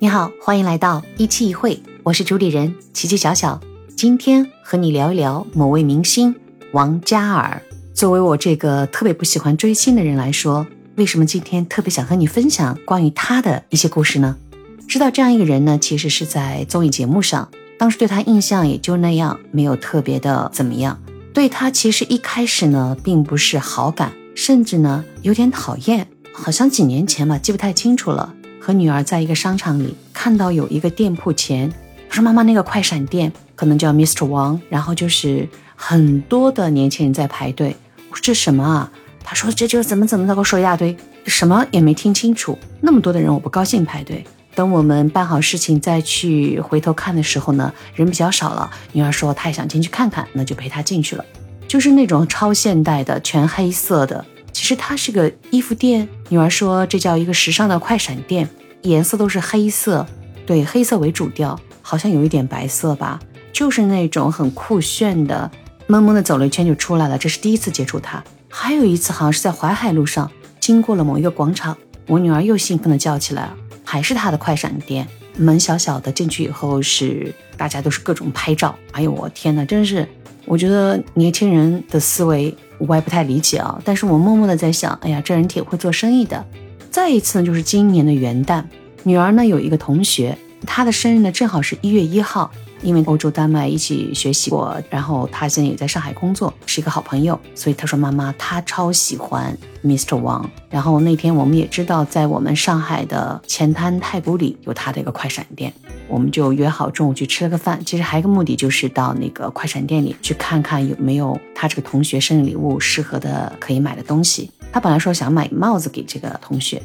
你好，欢迎来到一期一会，我是主理人琪琪小小。今天和你聊一聊某位明星王嘉尔。作为我这个特别不喜欢追星的人来说，为什么今天特别想和你分享关于他的一些故事呢？知道这样一个人呢，其实是在综艺节目上，当时对他印象也就那样，没有特别的怎么样。对他其实一开始呢，并不是好感，甚至呢有点讨厌。好像几年前吧，记不太清楚了。和女儿在一个商场里看到有一个店铺前，她说：“妈妈，那个快闪店可能叫 Mr. 王，然后就是很多的年轻人在排队。”我说：“这什么啊？”他说：“这就怎么怎么的。”给我说一大堆，什么也没听清楚。那么多的人，我不高兴排队。等我们办好事情再去回头看的时候呢，人比较少了。女儿说她也想进去看看，那就陪她进去了。就是那种超现代的，全黑色的。其实它是个衣服店，女儿说这叫一个时尚的快闪店，颜色都是黑色，对，黑色为主调，好像有一点白色吧，就是那种很酷炫的。懵懵的走了一圈就出来了，这是第一次接触它。还有一次好像是在淮海路上经过了某一个广场，我女儿又兴奋的叫起来了，还是它的快闪店，门小小的，进去以后是大家都是各种拍照，哎呦我天呐，真是，我觉得年轻人的思维。我也不太理解啊，但是我默默的在想，哎呀，这人挺会做生意的。再一次呢，就是今年的元旦，女儿呢有一个同学，她的生日呢正好是一月一号。因为欧洲丹麦一起学习过，然后他现在也在上海工作，是一个好朋友，所以他说妈妈他超喜欢 Mr. 王。然后那天我们也知道，在我们上海的前滩太古里有他的一个快闪店，我们就约好中午去吃了个饭。其实还有一个目的就是到那个快闪店里去看看有没有他这个同学生日礼物适合的可以买的东西。他本来说想买帽子给这个同学，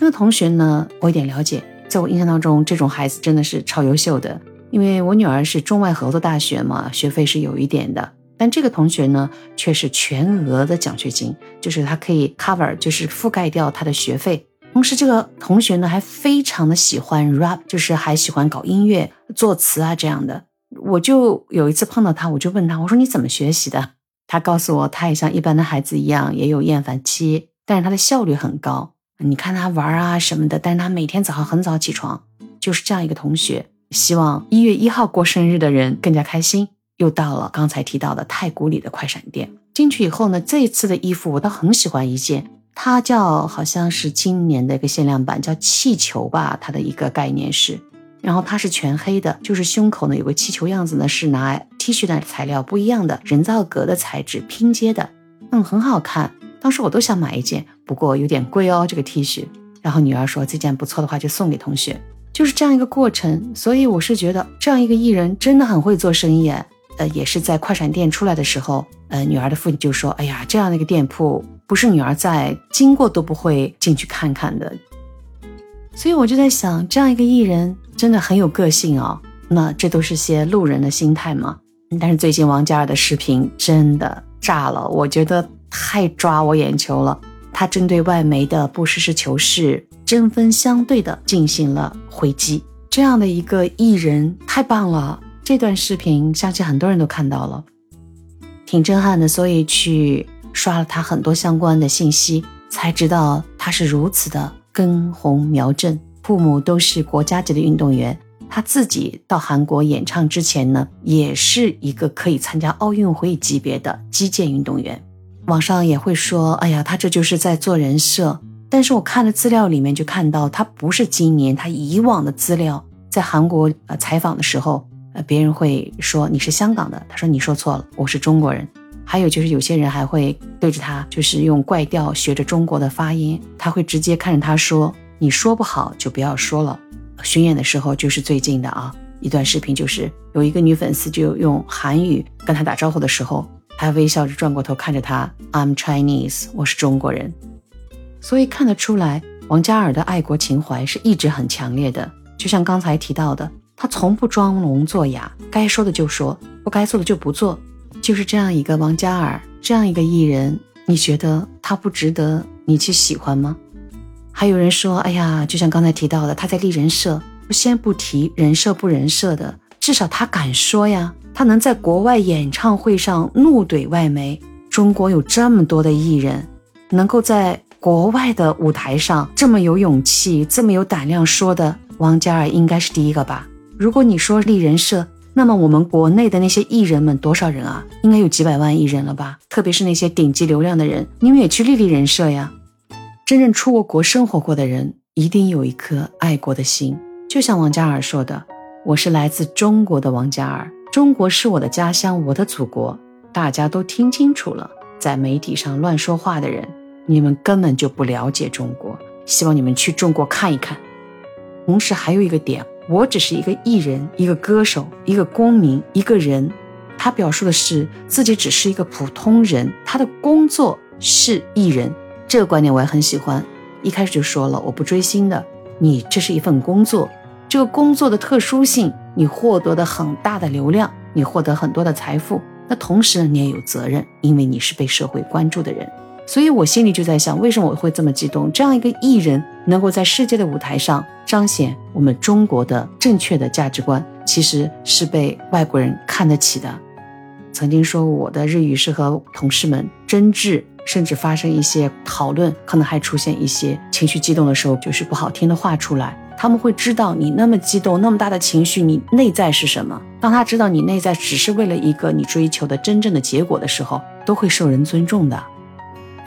那个同学呢，我有点了解，在我印象当中，这种孩子真的是超优秀的。因为我女儿是中外合作大学嘛，学费是有一点的，但这个同学呢却是全额的奖学金，就是他可以 cover，就是覆盖掉他的学费。同时，这个同学呢还非常的喜欢 rap，就是还喜欢搞音乐、作词啊这样的。我就有一次碰到他，我就问他，我说你怎么学习的？他告诉我，他也像一般的孩子一样，也有厌烦期，但是他的效率很高。你看他玩啊什么的，但是他每天早上很早起床，就是这样一个同学。希望一月一号过生日的人更加开心。又到了刚才提到的太古里的快闪店，进去以后呢，这一次的衣服我倒很喜欢一件，它叫好像是今年的一个限量版，叫气球吧，它的一个概念是，然后它是全黑的，就是胸口呢有个气球样子呢，是拿 T 恤的材料不一样的人造革的材质拼接的，嗯，很好看。当时我都想买一件，不过有点贵哦，这个 T 恤。然后女儿说这件不错的话就送给同学。就是这样一个过程，所以我是觉得这样一个艺人真的很会做生意。呃，也是在快闪店出来的时候，呃，女儿的父亲就说：“哎呀，这样的一个店铺，不是女儿在经过都不会进去看看的。”所以我就在想，这样一个艺人真的很有个性啊。那这都是些路人的心态嘛。但是最近王嘉尔的视频真的炸了，我觉得太抓我眼球了。他针对外媒的不实事求是。针锋相对的进行了回击，这样的一个艺人太棒了。这段视频相信很多人都看到了，挺震撼的。所以去刷了他很多相关的信息，才知道他是如此的根红苗正，父母都是国家级的运动员。他自己到韩国演唱之前呢，也是一个可以参加奥运会级别的击剑运动员。网上也会说，哎呀，他这就是在做人设。但是我看了资料里面就看到他不是今年，他以往的资料在韩国呃采访的时候，呃别人会说你是香港的，他说你说错了，我是中国人。还有就是有些人还会对着他就是用怪调学着中国的发音，他会直接看着他说你说不好就不要说了。巡演的时候就是最近的啊一段视频，就是有一个女粉丝就用韩语跟他打招呼的时候，还微笑着转过头看着他，I'm Chinese，我是中国人。所以看得出来，王嘉尔的爱国情怀是一直很强烈的。就像刚才提到的，他从不装聋作哑，该说的就说，不该做的就不做。就是这样一个王嘉尔，这样一个艺人，你觉得他不值得你去喜欢吗？还有人说，哎呀，就像刚才提到的，他在立人设，不先不提人设不人设的，至少他敢说呀，他能在国外演唱会上怒怼外媒。中国有这么多的艺人，能够在。国外的舞台上这么有勇气、这么有胆量说的，王嘉尔应该是第一个吧？如果你说立人设，那么我们国内的那些艺人们多少人啊？应该有几百万艺人了吧？特别是那些顶级流量的人，你们也去立立人设呀！真正出过国生活过的人，一定有一颗爱国的心。就像王嘉尔说的：“我是来自中国的王嘉尔，中国是我的家乡，我的祖国。”大家都听清楚了，在媒体上乱说话的人，你们根本就不了解中国。希望你们去中国看一看。同时还有一个点。我只是一个艺人，一个歌手，一个公民，一个人。他表述的是自己只是一个普通人，他的工作是艺人。这个观点我也很喜欢。一开始就说了，我不追星的。你这是一份工作，这个工作的特殊性，你获得的很大的流量，你获得很多的财富。那同时呢，你也有责任，因为你是被社会关注的人。所以我心里就在想，为什么我会这么激动？这样一个艺人能够在世界的舞台上彰显我们中国的正确的价值观，其实是被外国人看得起的。曾经说我的日语是和同事们争执，甚至发生一些讨论，可能还出现一些情绪激动的时候，就是不好听的话出来。他们会知道你那么激动，那么大的情绪，你内在是什么？当他知道你内在只是为了一个你追求的真正的结果的时候，都会受人尊重的。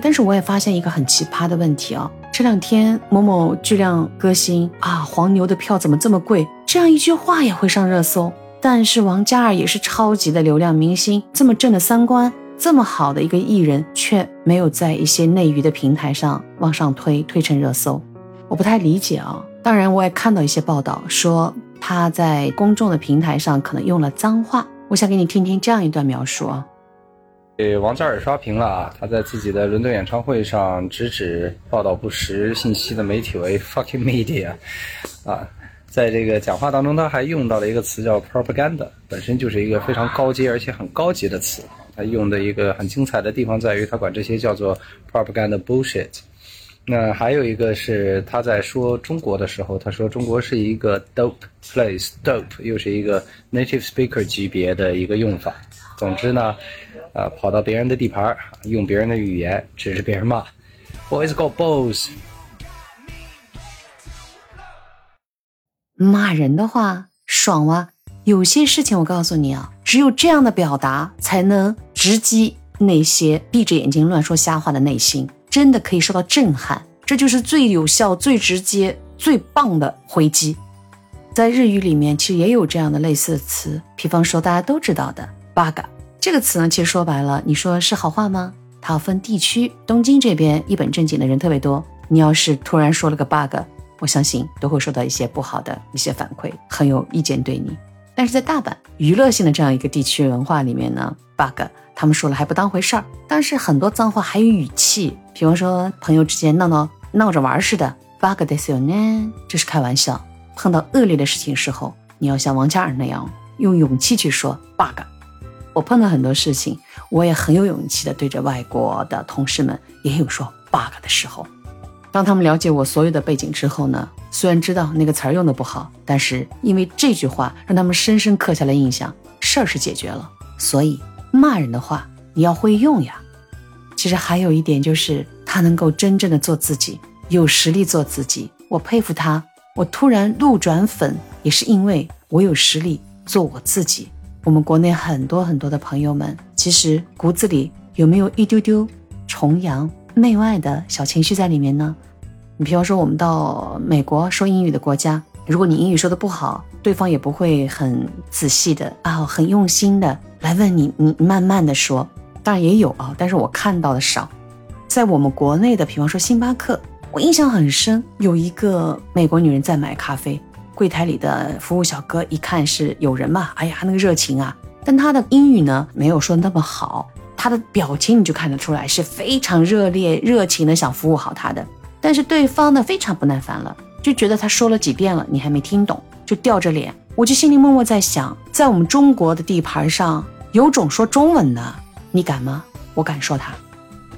但是我也发现一个很奇葩的问题啊！这两天某某巨量歌星啊，黄牛的票怎么这么贵？这样一句话也会上热搜。但是王嘉尔也是超级的流量明星，这么正的三观，这么好的一个艺人，却没有在一些内娱的平台上往上推，推成热搜。我不太理解啊！当然，我也看到一些报道说他在公众的平台上可能用了脏话。我想给你听听这样一段描述啊。给王嘉尔刷屏了啊！他在自己的伦敦演唱会上直指报道不实信息的媒体为 fucking media，啊，在这个讲话当中，他还用到了一个词叫 propaganda，本身就是一个非常高阶而且很高级的词。他用的一个很精彩的地方在于，他管这些叫做 propaganda bullshit。那还有一个是他在说中国的时候，他说中国是一个 dope place，dope 又是一个 native speaker 级别的一个用法。总之呢。啊，跑到别人的地盘用别人的语言指着别人骂，Boys go balls。骂人的话爽吗？有些事情我告诉你啊，只有这样的表达才能直击那些闭着眼睛乱说瞎话的内心，真的可以受到震撼。这就是最有效、最直接、最棒的回击。在日语里面，其实也有这样的类似的词，比方说大家都知道的 “bug”。这个词呢，其实说白了，你说是好话吗？它要分地区。东京这边一本正经的人特别多，你要是突然说了个 bug，我相信都会受到一些不好的一些反馈，很有意见对你。但是在大阪娱乐性的这样一个地区文化里面呢，bug 他们说了还不当回事儿。但是很多脏话还有语气，比方说朋友之间闹闹闹着玩似的，bug 的时候呢，这是开玩笑。碰到恶劣的事情时候，你要像王嘉尔那样用勇气去说 bug。我碰到很多事情，我也很有勇气的对着外国的同事们也有说 bug 的时候。当他们了解我所有的背景之后呢，虽然知道那个词儿用的不好，但是因为这句话让他们深深刻下了印象，事儿是解决了。所以骂人的话你要会用呀。其实还有一点就是他能够真正的做自己，有实力做自己，我佩服他。我突然路转粉也是因为我有实力做我自己。我们国内很多很多的朋友们，其实骨子里有没有一丢丢崇洋媚外的小情绪在里面呢？你比方说，我们到美国说英语的国家，如果你英语说的不好，对方也不会很仔细的啊，很用心的来问你，你慢慢的说。当然也有啊，但是我看到的少。在我们国内的，比方说星巴克，我印象很深，有一个美国女人在买咖啡。柜台里的服务小哥一看是有人嘛，哎呀，那个热情啊！但他的英语呢没有说那么好，他的表情你就看得出来是非常热烈、热情的想服务好他的。但是对方呢非常不耐烦了，就觉得他说了几遍了，你还没听懂，就吊着脸。我就心里默默在想，在我们中国的地盘上有种说中文的，你敢吗？我敢说他。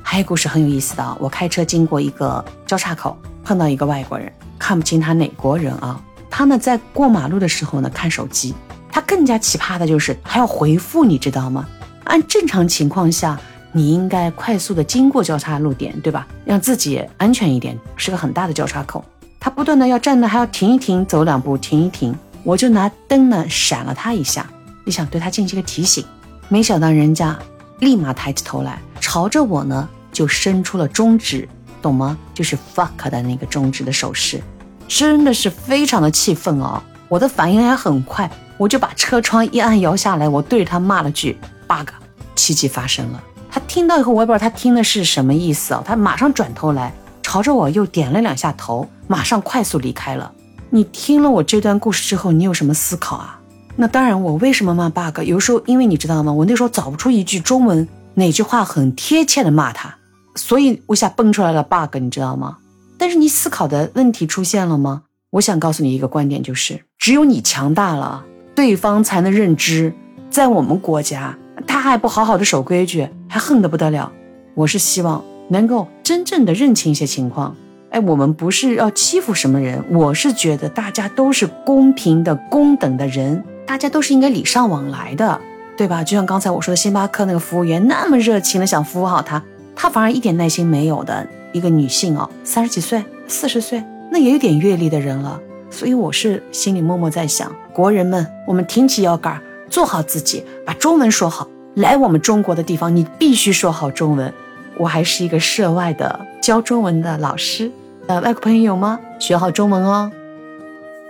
还有故事很有意思的，我开车经过一个交叉口，碰到一个外国人，看不清他哪国人啊。他呢，在过马路的时候呢，看手机。他更加奇葩的就是还要回复，你知道吗？按正常情况下，你应该快速的经过交叉路点，对吧？让自己安全一点，是个很大的交叉口。他不断的要站的，还要停一停，走两步，停一停。我就拿灯呢闪了他一下，你想对他进行一个提醒。没想到人家立马抬起头来，朝着我呢就伸出了中指，懂吗？就是 fuck 的那个中指的手势，真的是非常的气愤哦。我的反应还很快，我就把车窗一按摇下来，我对着他骂了句 bug。奇迹发生了，他听到以后我也不知道他听的是什么意思啊，他马上转头来朝着我又点了两下头，马上快速离开了。你听了我这段故事之后，你有什么思考啊？那当然，我为什么骂 bug？有时候，因为你知道吗？我那时候找不出一句中文哪句话很贴切的骂他，所以我想蹦出来了 bug，你知道吗？但是你思考的问题出现了吗？我想告诉你一个观点，就是只有你强大了，对方才能认知，在我们国家，他还不好好的守规矩，还横得不得了。我是希望能够真正的认清一些情况。哎，我们不是要欺负什么人，我是觉得大家都是公平的、公等的人。大家都是应该礼尚往来的，对吧？就像刚才我说的，星巴克那个服务员那么热情的想服务好他，他反而一点耐心没有的一个女性哦，三十几岁、四十岁，那也有点阅历的人了。所以我是心里默默在想，国人们，我们挺起腰杆，做好自己，把中文说好。来我们中国的地方，你必须说好中文。我还是一个涉外的教中文的老师，呃，外国朋友有吗？学好中文哦。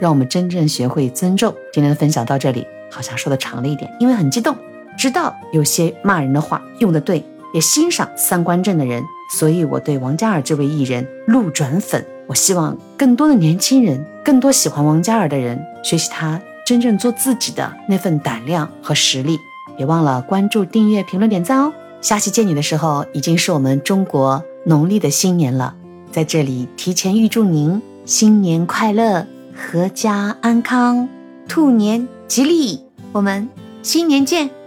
让我们真正学会尊重。今天的分享到这里，好像说的长了一点，因为很激动，知道有些骂人的话用的对，也欣赏三观正的人，所以我对王嘉尔这位艺人路转粉。我希望更多的年轻人，更多喜欢王嘉尔的人，学习他真正做自己的那份胆量和实力。别忘了关注、订阅、评论、点赞哦！下期见你的时候，已经是我们中国农历的新年了，在这里提前预祝您新年快乐！阖家安康，兔年吉利，我们新年见。